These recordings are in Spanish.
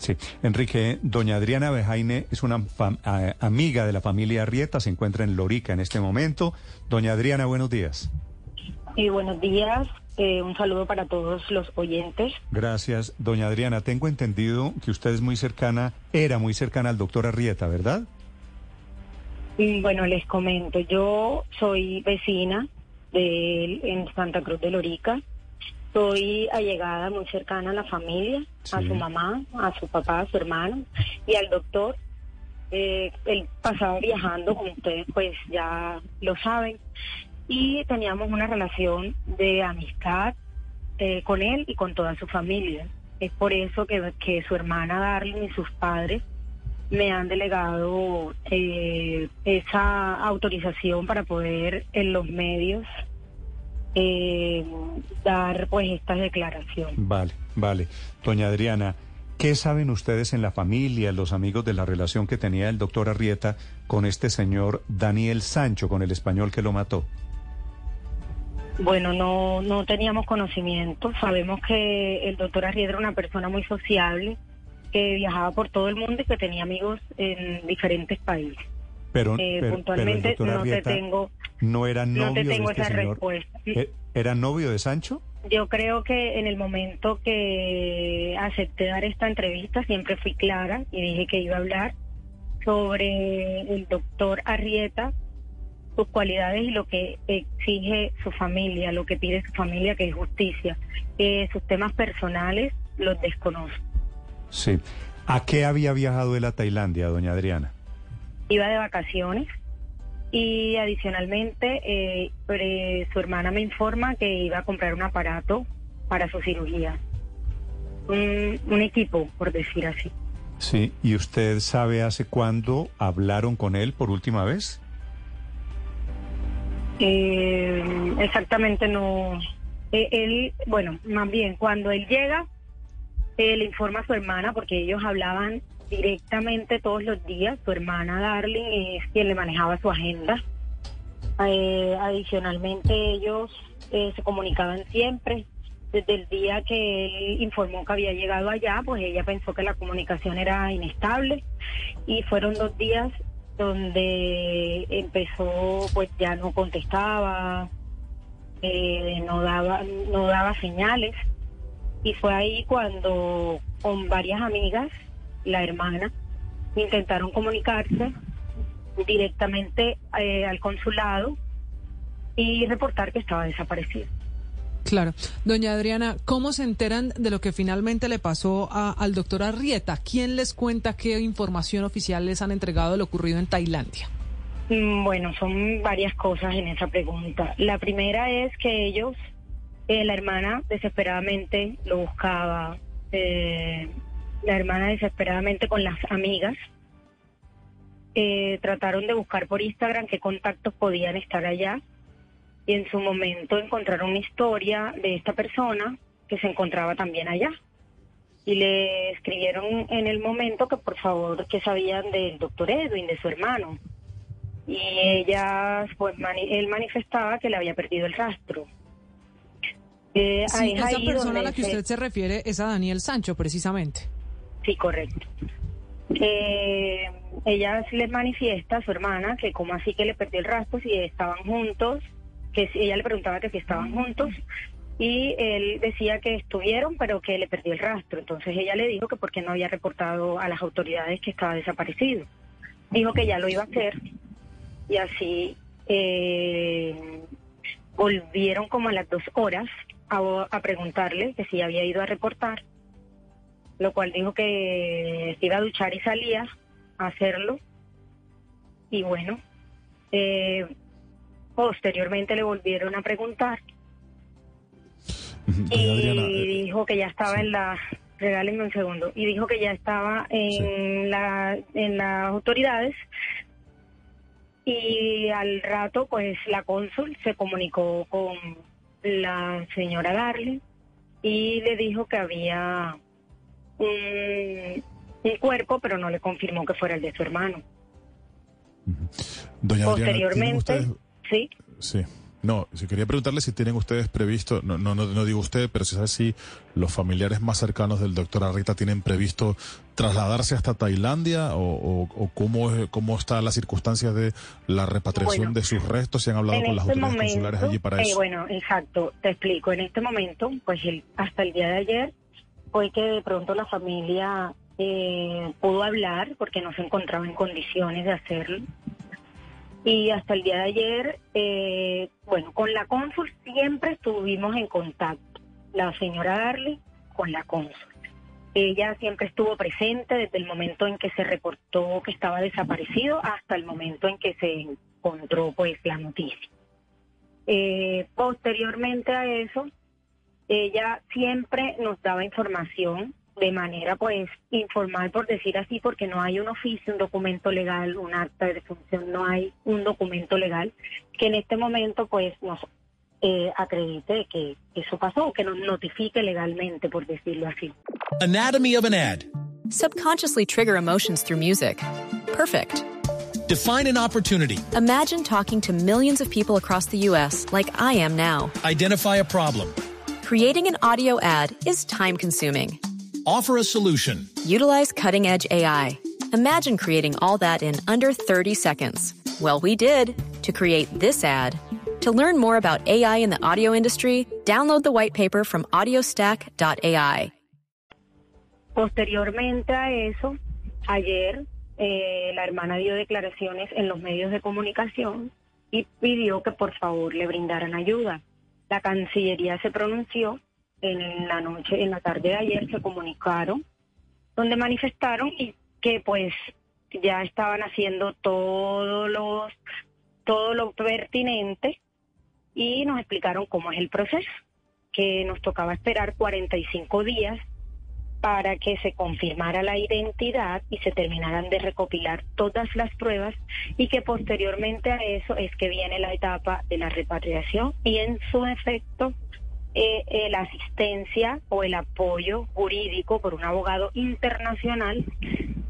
Sí, Enrique, doña Adriana Bejaine es una a- amiga de la familia Arrieta, se encuentra en Lorica en este momento. Doña Adriana, buenos días. Y buenos días, eh, un saludo para todos los oyentes. Gracias. Doña Adriana, tengo entendido que usted es muy cercana, era muy cercana al doctor Arrieta, ¿verdad? Y bueno, les comento, yo soy vecina de él en Santa Cruz de Lorica. Soy allegada muy cercana a la familia, a su mamá, a su papá, a su hermano y al doctor. Eh, él pasaba viajando, como ustedes pues ya lo saben, y teníamos una relación de amistad eh, con él y con toda su familia. Es por eso que, que su hermana Darlene y sus padres me han delegado eh, esa autorización para poder en los medios eh, dar pues esta declaración. Vale, vale. Doña Adriana, ¿qué saben ustedes en la familia, los amigos de la relación que tenía el doctor Arrieta con este señor Daniel Sancho, con el español que lo mató? Bueno, no, no teníamos conocimiento. Sabemos que el doctor Arrieta era una persona muy sociable, que viajaba por todo el mundo y que tenía amigos en diferentes países. Pero, Eh, pero- puntualmente no te tengo, no era novio no te de tengo este esa señor. respuesta. Eh, ¿Era novio de Sancho? Yo creo que en el momento que acepté dar esta entrevista siempre fui clara y dije que iba a hablar sobre el doctor Arrieta, sus cualidades y lo que exige su familia, lo que pide su familia, que es justicia. Eh, sus temas personales los desconozco. Sí. ¿A qué había viajado él a Tailandia, doña Adriana? Iba de vacaciones y adicionalmente eh, su hermana me informa que iba a comprar un aparato para su cirugía. Un, un equipo, por decir así. Sí. ¿Y usted sabe hace cuándo hablaron con él por última vez? Eh, exactamente no. eh, él, bueno, más bien, cuando él llega, eh, le informa a su hermana, porque ellos hablaban directamente todos los días. Su hermana Darling es quien le manejaba su agenda. Eh, adicionalmente, ellos eh, se comunicaban siempre. Desde el día que él informó que había llegado allá, pues ella pensó que la comunicación era inestable y fueron dos días donde empezó, pues ya no contestaba, eh, no daba, no daba señales y fue ahí cuando con varias amigas, la hermana, intentaron comunicarse directamente eh, al consulado y reportar que estaba desaparecido. Claro. Doña Adriana, ¿cómo se enteran de lo que finalmente le pasó a- al doctor Arrieta? ¿Quién les cuenta qué información oficial les han entregado de lo ocurrido en Tailandia? Mm, Bueno, son varias cosas en esa pregunta. La primera es que ellos, eh, la hermana desesperadamente lo buscaba, eh, la hermana desesperadamente con las amigas, eh, trataron de buscar por Instagram qué contactos podían estar allá y en su momento encontraron una historia de esta persona que se encontraba también allá. Y le escribieron en el momento que por favor que sabían del doctor Edwin, de su hermano y ella pues mani- él manifestaba que le había perdido el rastro. Eh, Sí, esa persona a la que usted se refiere es a Daniel Sancho, precisamente. Sí, correcto. Eh, ella sí les manifiesta a su hermana que como así que le perdió el rastro si estaban juntos, que si- ella le preguntaba que si estaban juntos y él decía que estuvieron pero que le perdió el rastro. Entonces ella le dijo que porque no había reportado a las autoridades que estaba desaparecido. Dijo que ya lo iba a hacer y así eh, volvieron como a las dos horas a, a preguntarle que si había ido a reportar lo cual dijo que se iba a duchar y salía a hacerlo. Y bueno, eh, posteriormente le volvieron a preguntar y Adriana, eh, dijo que ya estaba sí. en la regálenme un segundo. Y dijo que ya estaba en, la, en las autoridades. Y al rato, pues la cónsul se comunicó con la señora Darling y le dijo que había un, un cuerpo, pero no le confirmó que fuera el de su hermano. Doña Adriana, ¿tienen Posteriormente, ustedes- sí. Sí. No, si quería preguntarle si tienen ustedes previsto, no, no, no, no digo usted, pero si sabe si los familiares más cercanos del doctor Arrieta tienen previsto trasladarse hasta Tailandia o, o, o cómo, es, cómo está la circunstancia de la repatriación Bueno, de sus restos, si han hablado con las este autoridades momento, consulares allí para eh, eso. bueno, exacto, te explico. En este momento, pues el- hasta el día de ayer fue que de pronto la familia eh, pudo hablar porque no se encontraba en condiciones de hacerlo. Y hasta el día de ayer, eh, bueno, con la cónsul siempre estuvimos en contacto. La señora Darly con la cónsul. Ella siempre estuvo presente desde el momento en que se reportó que estaba desaparecido hasta el momento en que se encontró pues la noticia. Eh, posteriormente a eso, ella siempre nos daba información de manera pues informal por decir así porque no hay un oficio, un documento legal, un acta de defunción, no hay un documento legal que en este momento pues nos eh, acredite que eso pasó o que nos notifique legalmente por decirlo así. Anatomy of an ad. Subconsciously trigger emotions through music. Perfect. Define an opportunity. Imagine talking to millions of people across the U.S. like I am now. Identify a problem. Creating an audio ad is time consuming. Offer a solution. Utilize cutting edge AI. Imagine creating all that in under 30 seconds. Well, we did to create this ad. To learn more about AI in the audio industry, download the white paper from audiostack.ai. Posteriormente a eso, ayer eh, la hermana dio declaraciones en los medios de comunicación y pidió que por favor le brindaran ayuda. La Cancillería se pronunció en la noche, en la tarde de ayer se comunicaron, donde manifestaron y que pues ya estaban haciendo todos los todo lo pertinente y nos explicaron cómo es el proceso, que nos tocaba esperar 45 días para que se confirmara la identidad y se terminaran de recopilar todas las pruebas y que posteriormente a eso es que viene la etapa de la repatriación y en su efecto eh, eh, la asistencia o el apoyo jurídico por un abogado internacional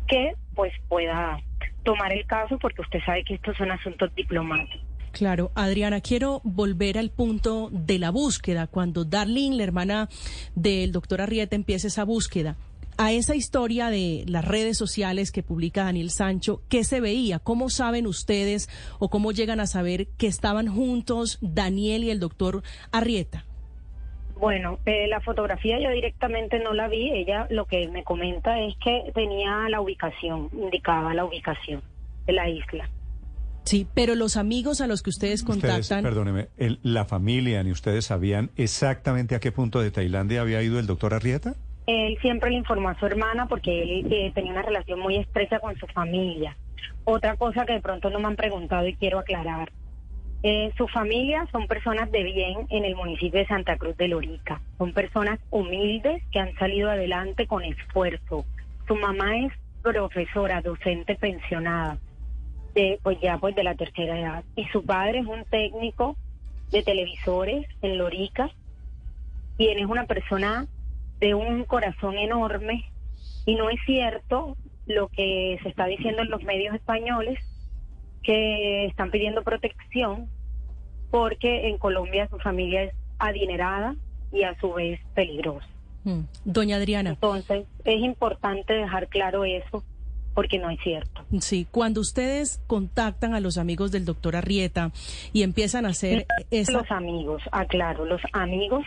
que pues pueda tomar el caso porque usted sabe que estos son asuntos diplomáticos. Claro, Adriana, quiero volver al punto de la búsqueda. Cuando Darlene, la hermana del doctor Arrieta, empieza esa búsqueda, a esa historia de las redes sociales que publica Daniel Sancho, ¿qué se veía? ¿Cómo saben ustedes o cómo llegan a saber que estaban juntos Daniel y el doctor Arrieta? Bueno, eh, la fotografía yo directamente no la vi. Ella lo que me comenta es que tenía la ubicación, indicaba la ubicación de la isla. Sí, pero los amigos a los que ustedes Ustedes, contactan, perdóneme, el- la familia ni ustedes sabían exactamente a qué punto de Tailandia había ido el doctor Arrieta? Él siempre le informó a su hermana porque él eh, tenía una relación muy estrecha con su familia. Otra cosa que de pronto no me han preguntado y quiero aclarar. Eh, su familia son personas de bien en el municipio de Santa Cruz de Lorica. Son personas humildes que han salido adelante con esfuerzo. Su mamá es profesora, docente pensionada, de, pues ya pues de la tercera edad. Y su padre es un técnico de televisores en Lorica, quien es una persona de un corazón enorme y no es cierto lo que se está diciendo en los medios españoles que están pidiendo protección porque en Colombia su familia es adinerada y a su vez peligrosa. Mm. doña Adriana, Entonces es importante dejar claro eso porque no es cierto. Sí, cuando ustedes contactan a los amigos del doctor Arrieta y empiezan a hacer esa... Los amigos, aclaro, los amigos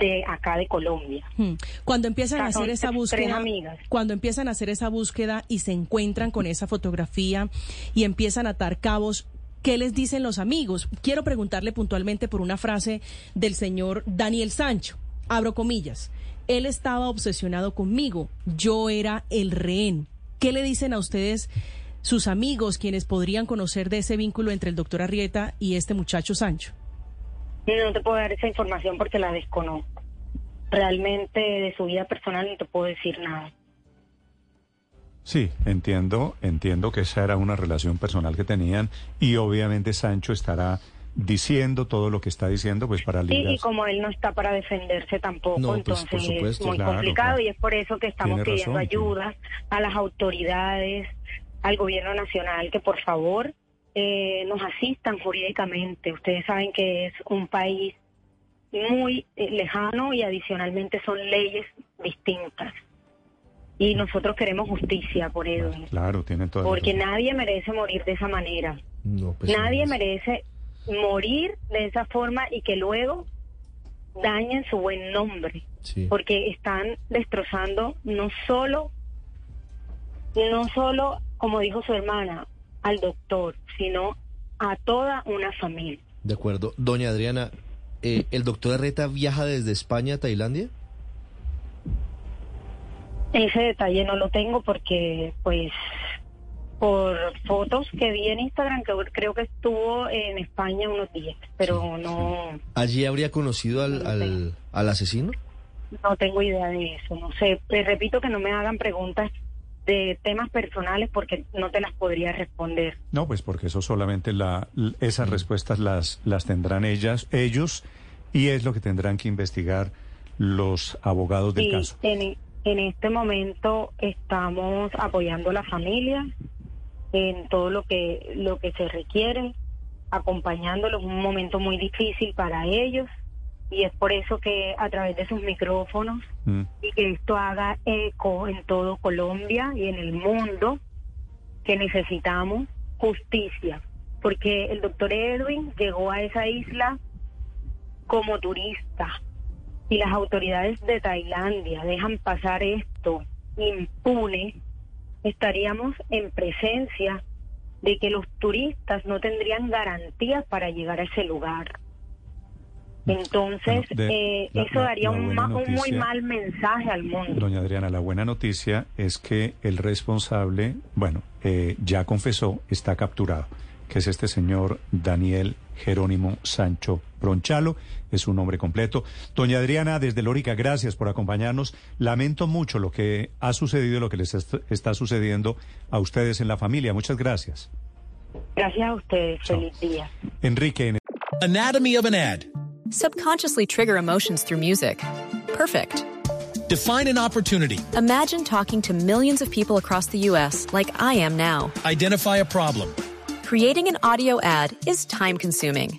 de acá de Colombia. Hmm. Cuando empiezan a Ah, hacer esa búsqueda, cuando empiezan a hacer esa búsqueda y se encuentran con esa fotografía y empiezan a atar cabos, ¿qué les dicen los amigos? Quiero preguntarle puntualmente por una frase del señor Daniel Sancho. Abro comillas. Él estaba obsesionado conmigo. Yo era el rehén. ¿Qué le dicen a ustedes sus amigos, quienes podrían conocer de ese vínculo entre el doctor Arrieta y este muchacho Sancho? No te puedo dar esa información porque la desconozco. realmente de su vida personal no te puedo decir nada. Sí, entiendo, entiendo que esa era una relación personal que tenían y obviamente Sancho estará diciendo todo lo que está diciendo pues para Sí, ligas. y como él no está para defenderse tampoco, No, pues, entonces es muy Claro, complicado claro. y es por eso que estamos Tiene pidiendo razón, ayuda a las autoridades, al gobierno nacional, que por favor eh, nos asistan jurídicamente. Ustedes saben que es un país muy eh, lejano y adicionalmente son leyes distintas. Y nosotros queremos justicia por Edwin, Claro, tienen toda porque razón. nadie merece morir de esa manera. No, pues, Nadie no. merece morir de esa forma y que luego dañen su buen nombre, Sí. porque están destrozando no solo, no solo, como dijo su hermana, al doctor, sino a toda una familia. De acuerdo. Doña Adriana, eh, ¿el doctor Arreta viaja desde España a Tailandia? Ese detalle no lo tengo porque, pues, por fotos que vi en Instagram, que creo que estuvo en España unos días, pero no, ¿Allí habría conocido al, al, al asesino? No tengo idea de eso, no sé. Les repito que no me hagan preguntas de temas personales porque no te las podría responder. No, pues porque eso solamente la, esas respuestas las, las tendrán ellas, ellos, y es lo que tendrán que investigar los abogados del caso. en, en este momento estamos apoyando a la familia en todo lo que lo que se requiere, acompañándolos un momento muy difícil para ellos y es por eso que a través de sus micrófonos Mm. y que esto haga eco en todo Colombia y en el mundo que necesitamos justicia, porque el doctor Edwin llegó a esa isla como turista y las autoridades de Tailandia dejan pasar esto impune, estaríamos en presencia de que los turistas no tendrían garantías para llegar a ese lugar. Entonces, Bueno, de- eh, la- eso daría un, ma- un muy mal mensaje al mundo. Doña Adriana, la buena noticia es que el responsable, bueno, eh, ya confesó, está capturado, que es este señor Daniel Jerónimo Sancho Bronchalo, es su nombre completo. Doña Adriana, desde Lórica, gracias por acompañarnos. Lamento mucho lo que ha sucedido, lo que les est- está sucediendo a ustedes en la familia. Muchas gracias. Gracias a ustedes. Feliz día. Enrique, en Anatomy of an ad. Subconsciously trigger emotions through music. Perfect. Define an opportunity. Imagine talking to millions of people across the U.S. like I am now. Identify a problem. Creating an audio ad is time consuming.